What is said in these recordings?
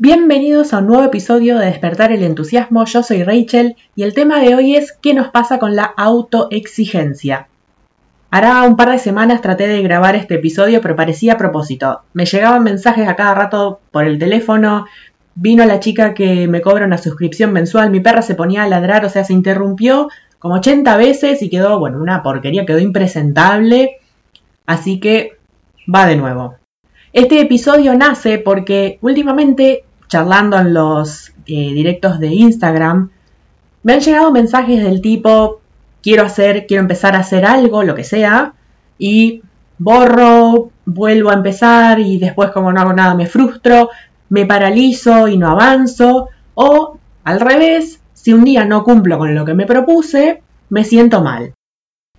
Bienvenidos a un nuevo episodio de Despertar el Entusiasmo. Yo soy Rachel y el tema de hoy es ¿qué nos pasa con la autoexigencia? Hará un par de semanas traté de grabar este episodio, pero parecía a propósito. Me llegaban mensajes a cada rato por el teléfono, vino la chica que me cobra una suscripción mensual, mi perra se ponía a ladrar, o sea, se interrumpió como 80 veces y quedó, bueno, una porquería, quedó impresentable. Así que va de nuevo. Este episodio nace porque últimamente charlando en los eh, directos de Instagram, me han llegado mensajes del tipo, quiero hacer, quiero empezar a hacer algo, lo que sea, y borro, vuelvo a empezar y después como no hago nada me frustro, me paralizo y no avanzo, o al revés, si un día no cumplo con lo que me propuse, me siento mal.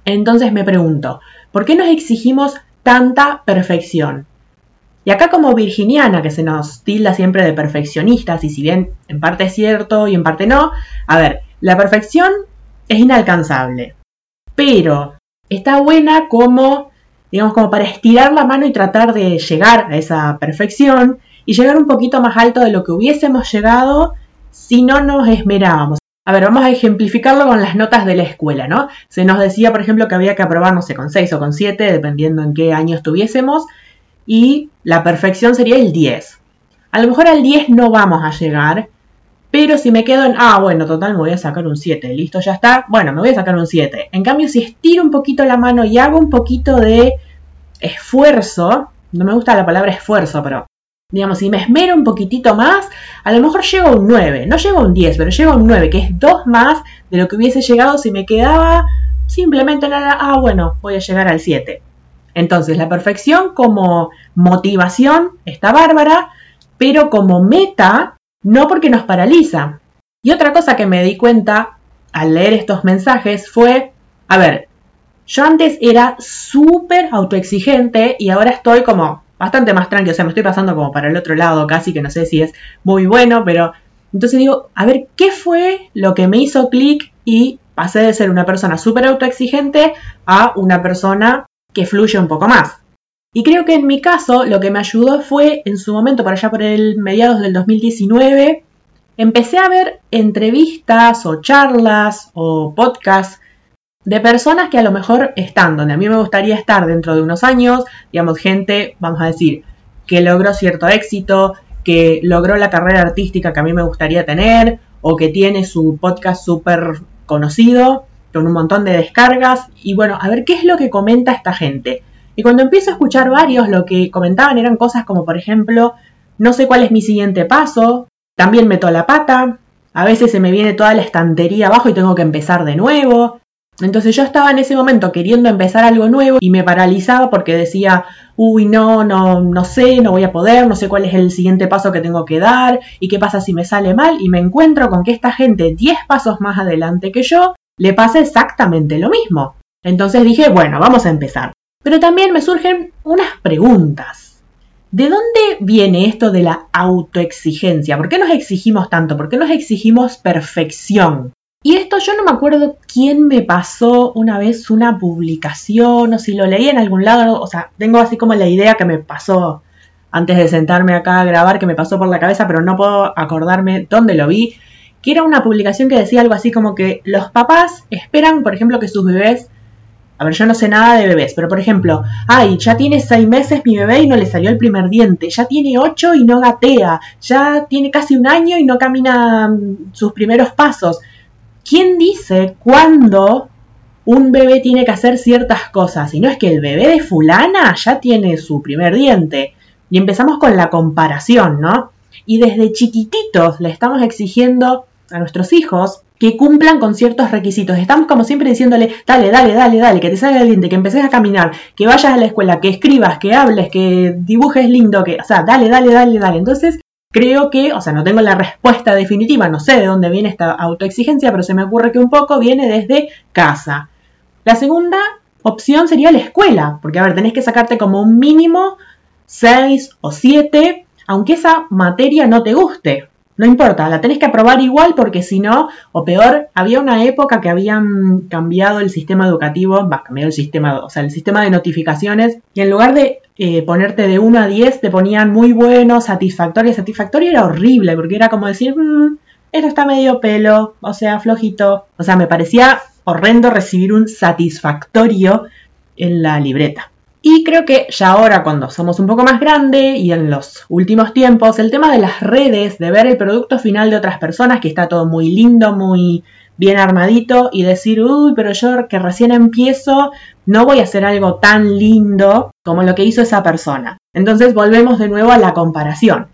Entonces me pregunto, ¿por qué nos exigimos tanta perfección? Y acá como virginiana, que se nos tilda siempre de perfeccionistas, y si bien en parte es cierto y en parte no, a ver, la perfección es inalcanzable, pero está buena como, digamos, como para estirar la mano y tratar de llegar a esa perfección y llegar un poquito más alto de lo que hubiésemos llegado si no nos esmerábamos. A ver, vamos a ejemplificarlo con las notas de la escuela, ¿no? Se nos decía, por ejemplo, que había que aprobar, no sé, con 6 o con 7, dependiendo en qué año estuviésemos, y la perfección sería el 10. A lo mejor al 10 no vamos a llegar, pero si me quedo en, ah, bueno, total, me voy a sacar un 7, listo, ya está, bueno, me voy a sacar un 7. En cambio, si estiro un poquito la mano y hago un poquito de esfuerzo, no me gusta la palabra esfuerzo, pero digamos, si me esmero un poquitito más, a lo mejor llego a un 9, no llego a un 10, pero llego a un 9, que es 2 más de lo que hubiese llegado si me quedaba simplemente en la, ah, bueno, voy a llegar al 7. Entonces, la perfección como motivación está bárbara, pero como meta, no porque nos paraliza. Y otra cosa que me di cuenta al leer estos mensajes fue, a ver, yo antes era súper autoexigente y ahora estoy como bastante más tranquilo, o sea, me estoy pasando como para el otro lado casi, que no sé si es muy bueno, pero entonces digo, a ver, ¿qué fue lo que me hizo clic y pasé de ser una persona súper autoexigente a una persona que fluye un poco más. Y creo que en mi caso lo que me ayudó fue en su momento, para allá por el mediados del 2019, empecé a ver entrevistas o charlas o podcasts de personas que a lo mejor están donde a mí me gustaría estar dentro de unos años, digamos, gente, vamos a decir, que logró cierto éxito, que logró la carrera artística que a mí me gustaría tener, o que tiene su podcast súper conocido, con un montón de descargas y bueno, a ver qué es lo que comenta esta gente. Y cuando empiezo a escuchar varios, lo que comentaban eran cosas como, por ejemplo, no sé cuál es mi siguiente paso, también meto la pata, a veces se me viene toda la estantería abajo y tengo que empezar de nuevo. Entonces yo estaba en ese momento queriendo empezar algo nuevo y me paralizaba porque decía, uy, no, no, no sé, no voy a poder, no sé cuál es el siguiente paso que tengo que dar y qué pasa si me sale mal y me encuentro con que esta gente 10 pasos más adelante que yo le pasa exactamente lo mismo. Entonces dije, bueno, vamos a empezar. Pero también me surgen unas preguntas. ¿De dónde viene esto de la autoexigencia? ¿Por qué nos exigimos tanto? ¿Por qué nos exigimos perfección? Y esto yo no me acuerdo quién me pasó una vez una publicación o si lo leí en algún lado, o sea, tengo así como la idea que me pasó antes de sentarme acá a grabar, que me pasó por la cabeza, pero no puedo acordarme dónde lo vi que era una publicación que decía algo así como que los papás esperan, por ejemplo, que sus bebés, a ver, yo no sé nada de bebés, pero por ejemplo, ay, ya tiene seis meses mi bebé y no le salió el primer diente, ya tiene ocho y no gatea, ya tiene casi un año y no camina mm, sus primeros pasos. ¿Quién dice cuándo un bebé tiene que hacer ciertas cosas? Y no es que el bebé de fulana ya tiene su primer diente. Y empezamos con la comparación, ¿no? Y desde chiquititos le estamos exigiendo a nuestros hijos que cumplan con ciertos requisitos. Estamos como siempre diciéndole, dale, dale, dale, dale, que te salga el diente, que empeces a caminar, que vayas a la escuela, que escribas, que hables, que dibujes lindo, que, o sea, dale, dale, dale, dale. Entonces, creo que, o sea, no tengo la respuesta definitiva, no sé de dónde viene esta autoexigencia, pero se me ocurre que un poco viene desde casa. La segunda opción sería la escuela, porque, a ver, tenés que sacarte como un mínimo 6 o 7, aunque esa materia no te guste. No importa, la tenés que aprobar igual porque si no, o peor, había una época que habían cambiado el sistema educativo, va, cambiado el sistema, o sea, el sistema de notificaciones, y en lugar de eh, ponerte de 1 a 10, te ponían muy bueno, satisfactorio. Satisfactorio era horrible, porque era como decir, mm, esto está medio pelo, o sea, flojito. O sea, me parecía horrendo recibir un satisfactorio en la libreta. Y creo que ya ahora, cuando somos un poco más grandes y en los últimos tiempos, el tema de las redes, de ver el producto final de otras personas, que está todo muy lindo, muy bien armadito, y decir, uy, pero yo que recién empiezo, no voy a hacer algo tan lindo como lo que hizo esa persona. Entonces volvemos de nuevo a la comparación.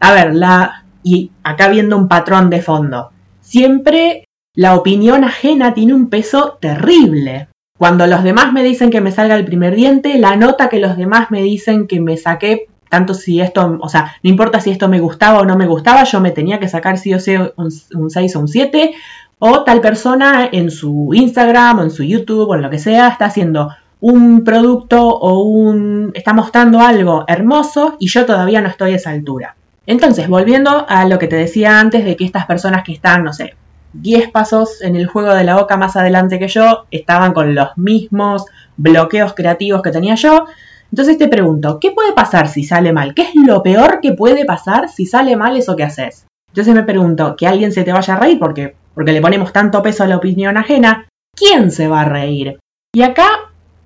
A ver, la, y acá viendo un patrón de fondo, siempre la opinión ajena tiene un peso terrible. Cuando los demás me dicen que me salga el primer diente, la nota que los demás me dicen que me saqué, tanto si esto, o sea, no importa si esto me gustaba o no me gustaba, yo me tenía que sacar sí o sí un, 6 o un 7, o tal persona en su Instagram o en su YouTube o en lo que sea está haciendo un producto o un está mostrando algo hermoso y yo todavía no estoy a esa altura. Entonces, volviendo a lo que te decía antes de que estas personas que están, no sé, 10 pasos en el juego de la boca más adelante que yo, estaban con los mismos bloqueos creativos que tenía yo. Entonces te pregunto, ¿qué puede pasar si sale mal? ¿Qué es lo peor que puede pasar si sale mal eso que haces? Entonces me pregunto, ¿que alguien se te vaya a reír porque, porque le ponemos tanto peso a la opinión ajena? ¿Quién se va a reír? Y acá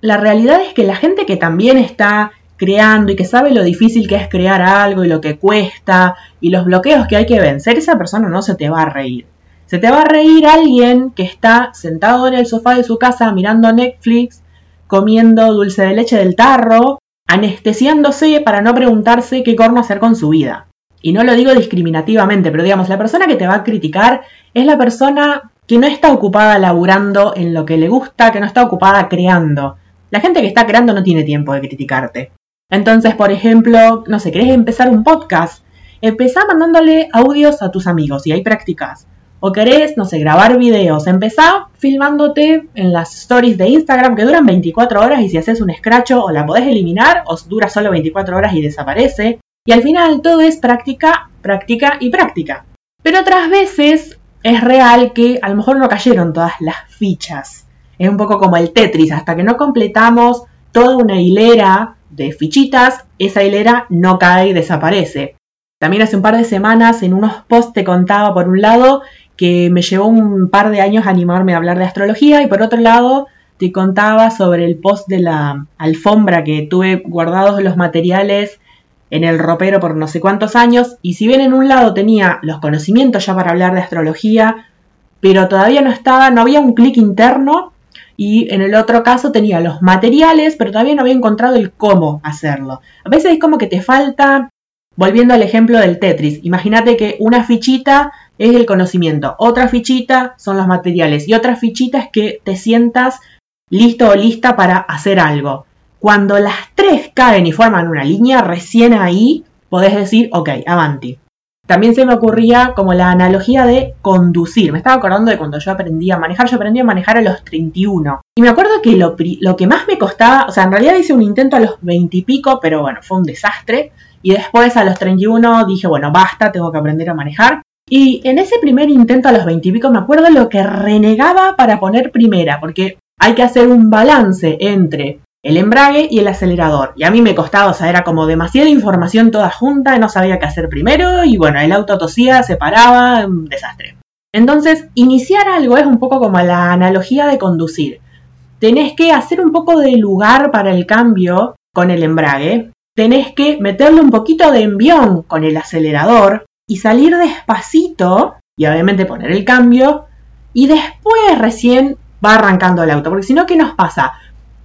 la realidad es que la gente que también está creando y que sabe lo difícil que es crear algo y lo que cuesta y los bloqueos que hay que vencer, esa persona no se te va a reír. Se te va a reír alguien que está sentado en el sofá de su casa mirando Netflix, comiendo dulce de leche del tarro, anestesiándose para no preguntarse qué corno hacer con su vida. Y no lo digo discriminativamente, pero digamos, la persona que te va a criticar es la persona que no está ocupada laburando en lo que le gusta, que no está ocupada creando. La gente que está creando no tiene tiempo de criticarte. Entonces, por ejemplo, no sé, querés empezar un podcast, empezá mandándole audios a tus amigos y ahí practicas o querés, no sé, grabar videos, empezá filmándote en las stories de Instagram que duran 24 horas y si haces un scratch o la podés eliminar o dura solo 24 horas y desaparece. Y al final todo es práctica, práctica y práctica. Pero otras veces es real que a lo mejor no cayeron todas las fichas. Es un poco como el Tetris, hasta que no completamos toda una hilera de fichitas, esa hilera no cae y desaparece. También hace un par de semanas en unos posts te contaba por un lado que me llevó un par de años animarme a hablar de astrología y por otro lado te contaba sobre el post de la alfombra que tuve guardados los materiales en el ropero por no sé cuántos años y si bien en un lado tenía los conocimientos ya para hablar de astrología, pero todavía no estaba, no había un clic interno y en el otro caso tenía los materiales, pero todavía no había encontrado el cómo hacerlo. A veces es como que te falta, volviendo al ejemplo del Tetris, imagínate que una fichita es el conocimiento. Otra fichita son los materiales y otra fichita es que te sientas listo o lista para hacer algo. Cuando las tres caen y forman una línea, recién ahí podés decir, ok, avanti. También se me ocurría como la analogía de conducir. Me estaba acordando de cuando yo aprendí a manejar. Yo aprendí a manejar a los 31. Y me acuerdo que lo, que más me costaba, o sea, en realidad hice un intento a los 20 y pico, pero bueno, fue un desastre. Y después a los 31 dije, bueno, basta, tengo que aprender a manejar. Y en ese primer intento a los veintipico me acuerdo lo que renegaba para poner primera, porque hay que hacer un balance entre el embrague y el acelerador. Y a mí me costaba, o sea, era como demasiada información toda junta, no sabía qué hacer primero, y bueno, el auto tosía, se paraba, un desastre. Entonces, iniciar algo es un poco como la analogía de conducir. Tenés que hacer un poco de lugar para el cambio con el embrague, tenés que meterle un poquito de envión con el acelerador, y salir despacito y obviamente poner el cambio y después recién va arrancando el auto. Porque si no, ¿qué nos pasa?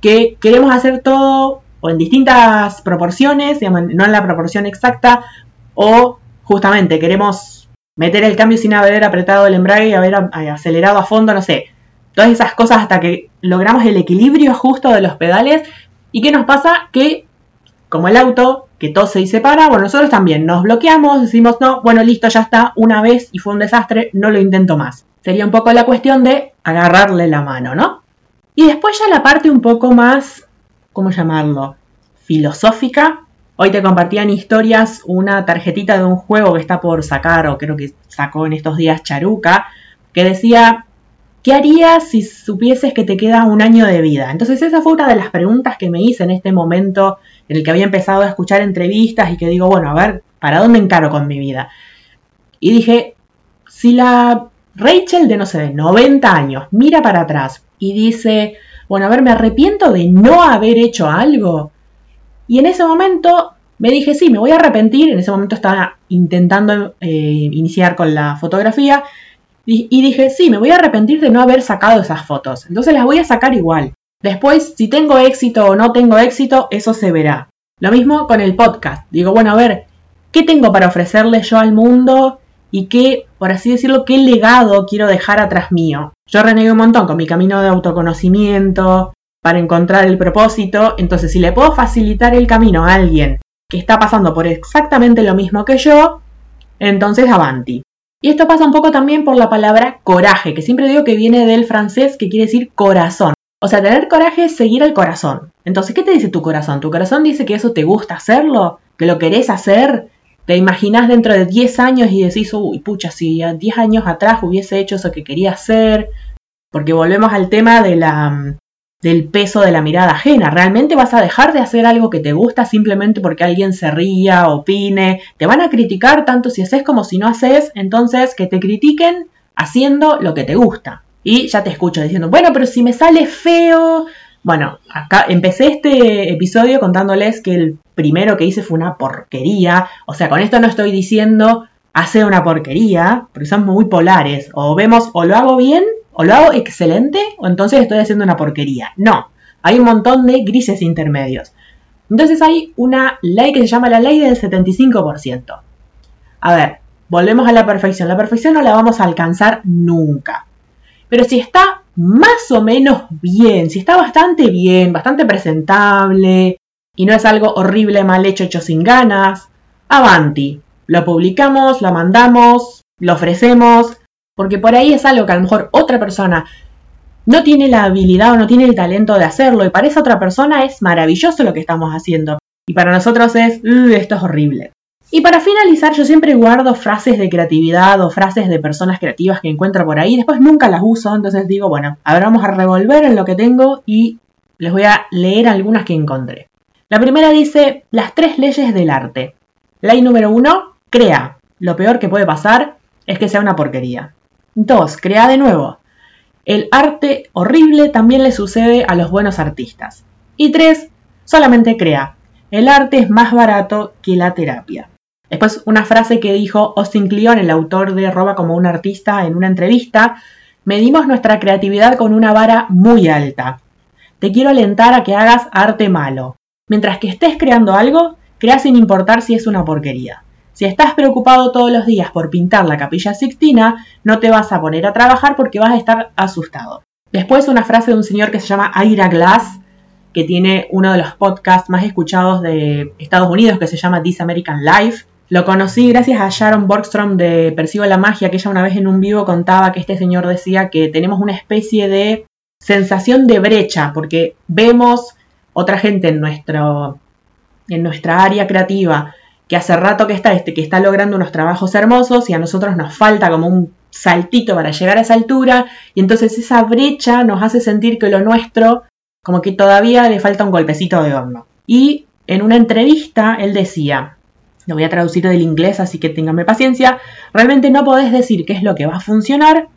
Que queremos hacer todo o en distintas proporciones, no en la proporción exacta, o justamente queremos meter el cambio sin haber apretado el embrague y haber acelerado a fondo, no sé. Todas esas cosas hasta que logramos el equilibrio justo de los pedales. ¿Y qué nos pasa? Que como el auto que tose y se para, bueno, nosotros también nos bloqueamos, decimos, no, bueno, listo, ya está, una vez y fue un desastre, no lo intento más. Sería un poco la cuestión de agarrarle la mano, ¿no? Y después ya la parte un poco más, ¿cómo llamarlo? Filosófica. Hoy te compartían historias una tarjetita de un juego que está por sacar, o creo que sacó en estos días Charuca, que decía, ¿qué harías si supieses que te queda un año de vida? Entonces esa fue una de las preguntas que me hice en este momento en el que había empezado a escuchar entrevistas y que digo, bueno, a ver, ¿para dónde encaro con mi vida? Y dije, si la Rachel de, no sé, de 90 años mira para atrás y dice, bueno, a ver, me arrepiento de no haber hecho algo. Y en ese momento me dije, sí, me voy a arrepentir. En ese momento estaba intentando eh, iniciar con la fotografía. Y, dije, sí, me voy a arrepentir de no haber sacado esas fotos. Entonces las voy a sacar igual. Después, si tengo éxito o no tengo éxito, eso se verá. Lo mismo con el podcast. Digo, bueno, a ver, ¿qué tengo para ofrecerle yo al mundo? Y qué, por así decirlo, qué legado quiero dejar atrás mío. Yo renegué un montón con mi camino de autoconocimiento, para encontrar el propósito. Entonces, si le puedo facilitar el camino a alguien que está pasando por exactamente lo mismo que yo, entonces avanti. Y esto pasa un poco también por la palabra coraje, que siempre digo que viene del francés que quiere decir corazón. O sea, tener coraje es seguir al corazón. Entonces, ¿qué te dice tu corazón? ¿Tu corazón dice que eso te gusta hacerlo? ¿Que lo querés hacer? ¿Te imaginas dentro de 10 años y decís, uy, pucha, si 10 años atrás hubiese hecho eso que quería hacer? Porque volvemos al tema de la, del peso de la mirada ajena. ¿Realmente vas a dejar de hacer algo que te gusta simplemente porque alguien se ría, opine? Te van a criticar tanto si haces como si no haces, entonces que te critiquen haciendo lo que te gusta. Y ya te escucho diciendo, bueno, pero si me sale feo. Bueno, acá empecé este episodio contándoles que el primero que hice fue una porquería. O sea, con esto no estoy diciendo hacer una porquería, porque son muy polares. O vemos o lo hago bien o lo hago excelente o entonces estoy haciendo una porquería. No, hay un montón de grises intermedios. Entonces hay una ley que se llama la ley del 75%. A ver, volvemos a la perfección. La perfección no la vamos a alcanzar nunca. Pero si está más o menos bien, si está bastante bien, bastante presentable y no es algo horrible, mal hecho, hecho sin ganas, avanti. Lo publicamos, lo mandamos, lo ofrecemos, porque por ahí es algo que a lo mejor otra persona no tiene la habilidad o no tiene el talento de hacerlo y para esa otra persona es maravilloso lo que estamos haciendo. Y para nosotros es, esto es horrible. Y para finalizar, yo siempre guardo frases de creatividad o frases de personas creativas que encuentro por ahí. Después nunca las uso, entonces digo, bueno, ahora vamos a revolver en lo que tengo y les voy a leer algunas que encontré. La primera dice, las tres leyes del arte. Ley número uno, crea. Lo peor que puede pasar es que sea una porquería. 2. Crea de nuevo. El arte horrible también le sucede a los buenos artistas. Y 3. Solamente crea. El arte es más barato que la terapia. Después una frase que dijo Austin Kleon, el autor de Roba como un artista, en una entrevista. Medimos nuestra creatividad con una vara muy alta. Te quiero alentar a que hagas arte malo. Mientras que estés creando algo, crea sin importar si es una porquería. Si estás preocupado todos los días por pintar la capilla sixtina, no te vas a poner a trabajar porque vas a estar asustado. Después una frase de un señor que se llama Ira Glass, que tiene uno de los podcasts más escuchados de Estados Unidos, que se llama This American Life. Lo conocí gracias a Sharon Borgstrom de Percibo la Magia, que ella una vez en un vivo contaba que este señor decía que tenemos una especie de sensación de brecha, porque vemos otra gente en, nuestro, en nuestra área creativa que hace rato que está este, que está logrando unos trabajos hermosos y a nosotros nos falta como un saltito para llegar a esa altura y entonces esa brecha nos hace sentir que lo nuestro como que todavía le falta un golpecito de horno. Y en una entrevista él decía, lo voy a traducir del inglés así que ténganme paciencia, realmente no podés decir qué es lo que va a funcionar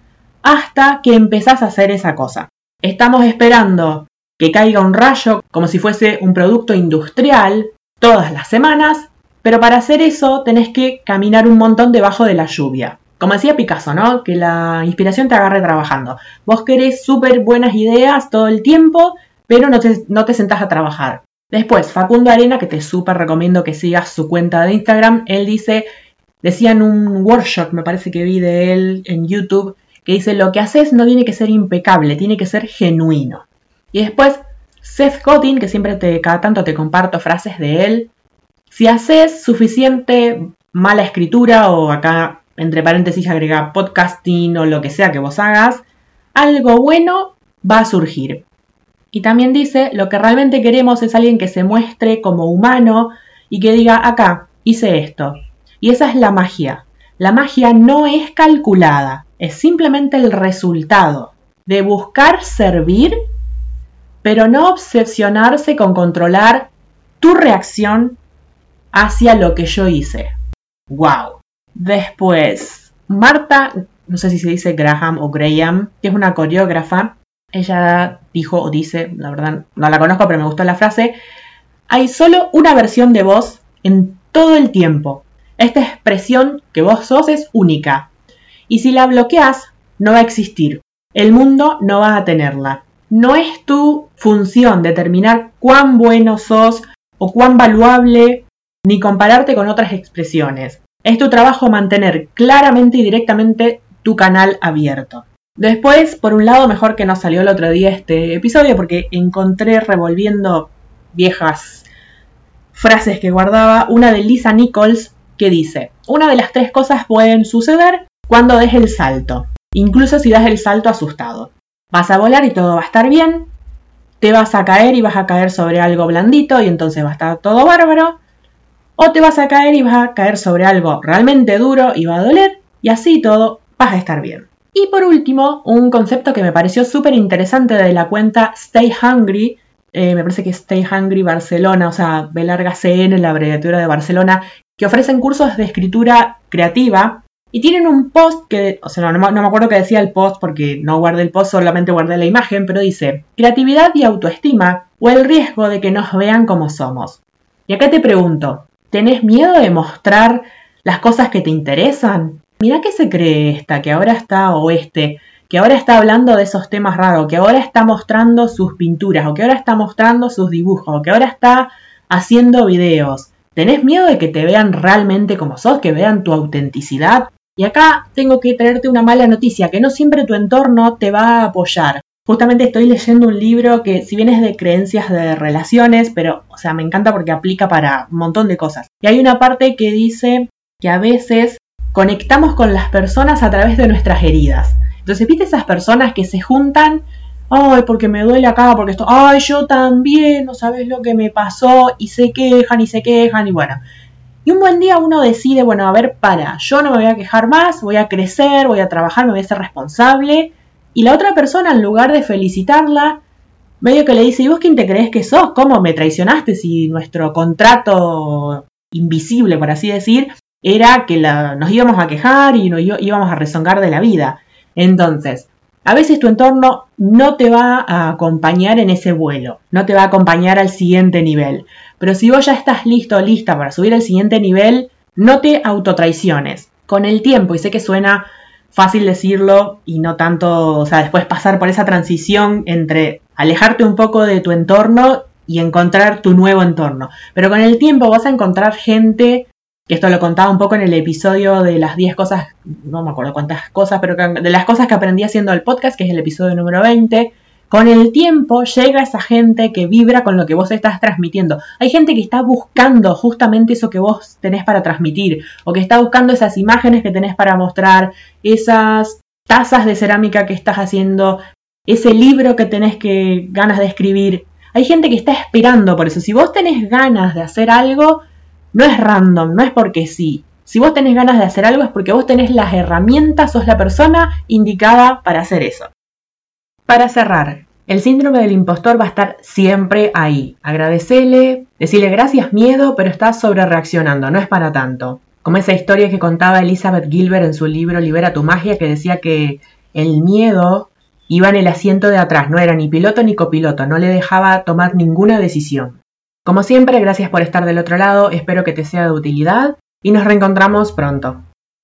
hasta que empezás a hacer esa cosa. Estamos esperando que caiga un rayo como si fuese un producto industrial todas las semanas pero para hacer eso tenés que caminar un montón debajo de la lluvia. Como decía Picasso, ¿no? Que la inspiración te agarre trabajando. Vos querés súper buenas ideas todo el tiempo, pero no te, no te sentás a trabajar. Después, Facundo Arena, que te súper recomiendo que sigas su cuenta de Instagram, él dice, decía en un workshop, me parece que vi de él en YouTube, que dice, lo que haces no tiene que ser impecable, tiene que ser genuino. Y después, Seth Godin, que siempre te, cada tanto te comparto frases de él, si haces suficiente mala escritura o acá entre paréntesis agrega podcasting o lo que sea que vos hagas, algo bueno va a surgir. Y también dice, lo que realmente queremos es alguien que se muestre como humano y que diga, acá, hice esto. Y esa es la magia. La magia no es calculada, es simplemente el resultado de buscar servir, pero no obsesionarse con controlar tu reacción hacia lo que yo hice. ¡Wow! Después, Marta, no sé si se dice Graham o Graham, que es una coreógrafa, ella dijo o dice, la verdad no la conozco, pero me gustó la frase, hay solo una versión de vos en todo el tiempo. Esta expresión que vos sos es única. Y si la bloqueas, no va a existir. El mundo no va a tenerla. No es tu función determinar cuán bueno sos o cuán valuable, ni compararte con otras expresiones. Es tu trabajo mantener claramente y directamente tu canal abierto. Después, por un lado, mejor que no salió el otro día este episodio porque encontré revolviendo viejas frases que guardaba una de Lisa Nichols que dice, una de las tres cosas pueden suceder cuando des el salto, incluso si das el salto asustado. Vas a volar y todo va a estar bien, te vas a caer y vas a caer sobre algo blandito y entonces va a estar todo bárbaro, o te vas a caer y vas a caer sobre algo realmente duro y va a doler, y así todo vas a estar bien. Y por último, un concepto que me pareció súper interesante de la cuenta Stay Hungry, eh, me parece que Stay Hungry Barcelona, o sea, B larga CN, la abreviatura de Barcelona, que ofrecen cursos de escritura creativa y tienen un post que, o sea, no, no, me acuerdo qué decía el post porque no guardé el post, solamente guardé la imagen, pero dice, creatividad y autoestima o el riesgo de que nos vean como somos. Y acá te pregunto, ¿tenés miedo de mostrar las cosas que te interesan? Mira qué se cree esta, que ahora está o que ahora está hablando de esos temas raros, que ahora está mostrando sus pinturas, o que ahora está mostrando sus dibujos, o que ahora está haciendo videos. ¿Tenés miedo de que te vean realmente como sos, que vean tu autenticidad? Y acá tengo que traerte una mala noticia, que no siempre tu entorno te va a apoyar. Justamente estoy leyendo un libro que si bien es de creencias de relaciones, pero, o sea, me encanta porque aplica para un montón de cosas. Y hay una parte que dice que a veces conectamos con las personas a través de nuestras heridas. Entonces, ¿viste esas personas que se juntan ay, porque me duele acá, porque esto, ay, yo también, no sabes lo que me pasó, y se quejan y se quejan, y bueno. Y un buen día uno decide, bueno, a ver, para, yo no me voy a quejar más, voy a crecer, voy a trabajar, me voy a ser responsable. Y la otra persona, en lugar de felicitarla, medio que le dice, ¿y vos quién te crees que sos? ¿Cómo me traicionaste si nuestro contrato invisible, por así decir, era que nos íbamos a quejar y nos íbamos a rezongar de la vida? Entonces, a veces tu entorno no te va a acompañar en ese vuelo, no te va a acompañar al siguiente nivel. Pero si vos ya estás listo lista para subir al siguiente nivel, no te autotraiciones. Con el tiempo, y sé que suena fácil decirlo y no tanto, o sea, después pasar por esa transición entre alejarte un poco de tu entorno y encontrar tu nuevo entorno. Pero con el tiempo vas a encontrar gente esto lo contaba un poco en el episodio de las 10 cosas, no me acuerdo cuántas cosas, pero de las cosas que aprendí haciendo el podcast, que es el episodio número 20. Con el tiempo llega esa gente que vibra con lo que vos estás transmitiendo. Hay gente que está buscando justamente eso que vos tenés para transmitir, o que está buscando esas imágenes que tenés para mostrar, esas tazas de cerámica que estás haciendo, ese libro que tenés que ganas de escribir. Hay gente que está esperando por eso. Si vos tenés ganas de hacer algo, no es random, no es porque sí. Si vos tenés ganas de hacer algo es porque vos tenés las herramientas, sos la persona indicada para hacer eso. Para cerrar, el síndrome del impostor va a estar siempre ahí. Agradecele, decirle gracias miedo, pero estás sobre reaccionando, no es para tanto. Como esa historia que contaba Elizabeth Gilbert en su libro Libera tu magia, que decía que el miedo iba en el asiento de atrás, no era ni piloto ni copiloto, no le dejaba tomar ninguna decisión. Como siempre, gracias por estar del otro lado, espero que te sea de utilidad y nos reencontramos pronto.